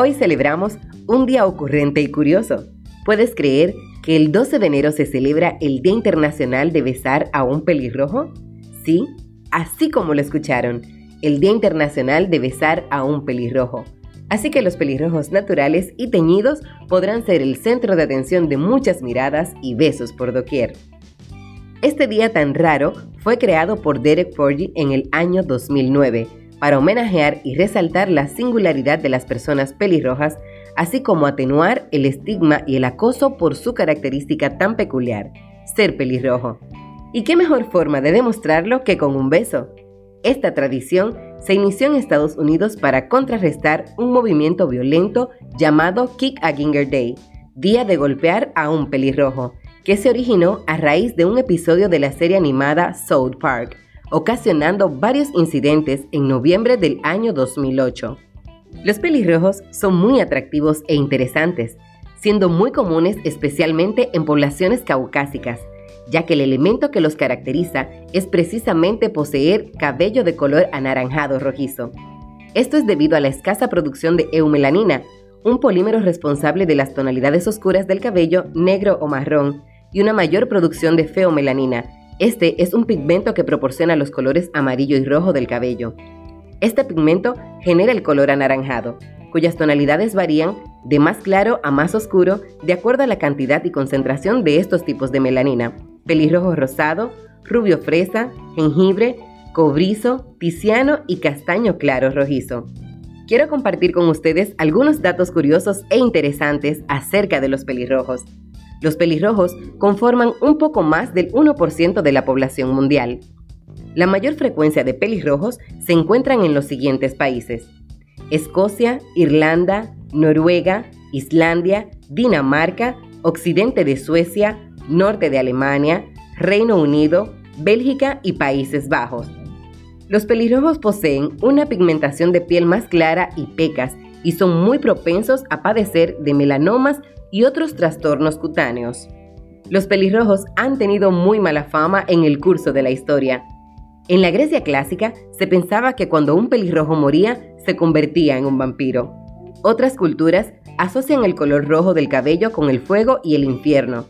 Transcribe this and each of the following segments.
Hoy celebramos un día ocurrente y curioso. ¿Puedes creer que el 12 de enero se celebra el Día Internacional de Besar a un pelirrojo? Sí, así como lo escucharon, el Día Internacional de Besar a un pelirrojo. Así que los pelirrojos naturales y teñidos podrán ser el centro de atención de muchas miradas y besos por doquier. Este día tan raro fue creado por Derek Porgy en el año 2009 para homenajear y resaltar la singularidad de las personas pelirrojas, así como atenuar el estigma y el acoso por su característica tan peculiar, ser pelirrojo. ¿Y qué mejor forma de demostrarlo que con un beso? Esta tradición se inició en Estados Unidos para contrarrestar un movimiento violento llamado Kick a Ginger Day, día de golpear a un pelirrojo, que se originó a raíz de un episodio de la serie animada South Park, ocasionando varios incidentes en noviembre del año 2008. Los pelirrojos son muy atractivos e interesantes, siendo muy comunes especialmente en poblaciones caucásicas, ya que el elemento que los caracteriza es precisamente poseer cabello de color anaranjado rojizo. Esto es debido a la escasa producción de eumelanina, un polímero responsable de las tonalidades oscuras del cabello negro o marrón, y una mayor producción de feomelanina. Este es un pigmento que proporciona los colores amarillo y rojo del cabello. Este pigmento genera el color anaranjado, cuyas tonalidades varían de más claro a más oscuro de acuerdo a la cantidad y concentración de estos tipos de melanina. Pelirrojo rosado, rubio fresa, jengibre, cobrizo, tiziano y castaño claro rojizo. Quiero compartir con ustedes algunos datos curiosos e interesantes acerca de los pelirrojos. Los pelirrojos conforman un poco más del 1% de la población mundial. La mayor frecuencia de pelirrojos se encuentran en los siguientes países. Escocia, Irlanda, Noruega, Islandia, Dinamarca, occidente de Suecia, norte de Alemania, Reino Unido, Bélgica y Países Bajos. Los pelirrojos poseen una pigmentación de piel más clara y pecas y son muy propensos a padecer de melanomas y otros trastornos cutáneos. Los pelirrojos han tenido muy mala fama en el curso de la historia. En la Grecia clásica se pensaba que cuando un pelirrojo moría se convertía en un vampiro. Otras culturas asocian el color rojo del cabello con el fuego y el infierno.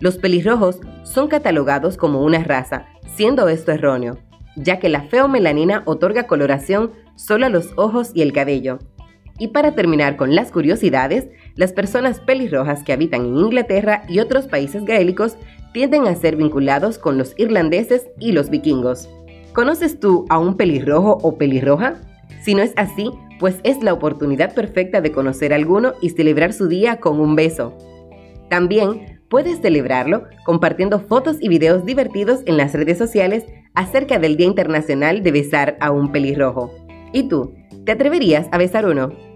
Los pelirrojos son catalogados como una raza, siendo esto erróneo, ya que la feomelanina otorga coloración solo a los ojos y el cabello, y para terminar con las curiosidades, las personas pelirrojas que habitan en Inglaterra y otros países gaélicos tienden a ser vinculados con los irlandeses y los vikingos. ¿Conoces tú a un pelirrojo o pelirroja? Si no es así, pues es la oportunidad perfecta de conocer a alguno y celebrar su día con un beso. También puedes celebrarlo compartiendo fotos y videos divertidos en las redes sociales acerca del Día Internacional de Besar a un pelirrojo. ¿Y tú? ¿Te atreverías a besar uno?